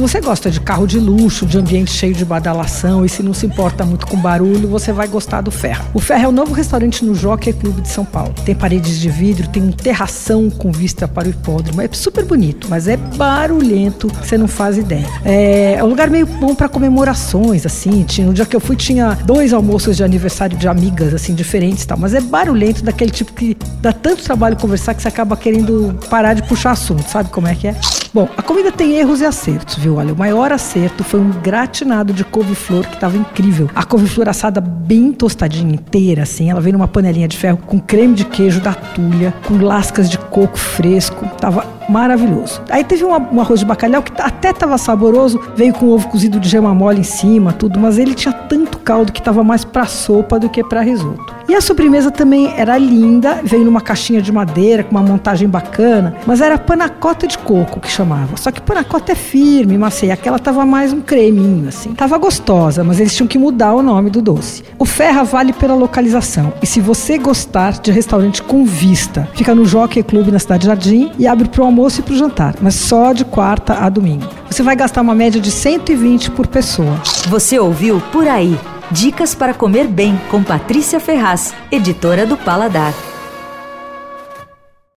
Se você gosta de carro de luxo, de ambiente cheio de badalação e se não se importa muito com barulho, você vai gostar do Ferra. O Ferra é o novo restaurante no Jockey Clube de São Paulo. Tem paredes de vidro, tem um terração com vista para o hipódromo. É super bonito, mas é barulhento, você não faz ideia. É, é um lugar meio bom para comemorações, assim. Tinha, no dia que eu fui tinha dois almoços de aniversário de amigas, assim, diferentes e tal. Mas é barulhento daquele tipo que dá tanto trabalho conversar que você acaba querendo parar de puxar assunto, sabe como é que é? Bom, a comida tem erros e acertos, viu? Olha, o maior acerto foi um gratinado de couve-flor que estava incrível. A couve-flor assada bem tostadinha inteira, assim. Ela veio numa panelinha de ferro com creme de queijo da tulha, com lascas de coco fresco. Tava maravilhoso. Aí teve um, um arroz de bacalhau que até estava saboroso, veio com ovo cozido de gema mole em cima, tudo, mas ele tinha tanto caldo que estava mais para sopa do que para risoto. E a sobremesa também era linda, veio numa caixinha de madeira com uma montagem bacana, mas era panacota de coco que chamava. Só que panacota é firme, macia, aquela tava mais um creminho assim. Tava gostosa, mas eles tinham que mudar o nome do doce. O Ferra vale pela localização. E se você gostar de restaurante com vista, fica no Jockey Club na Cidade Jardim e abre pro almoço e pro jantar, mas só de quarta a domingo. Você vai gastar uma média de 120 por pessoa. Você ouviu Por Aí. Dicas para comer bem com Patrícia Ferraz, editora do Paladar.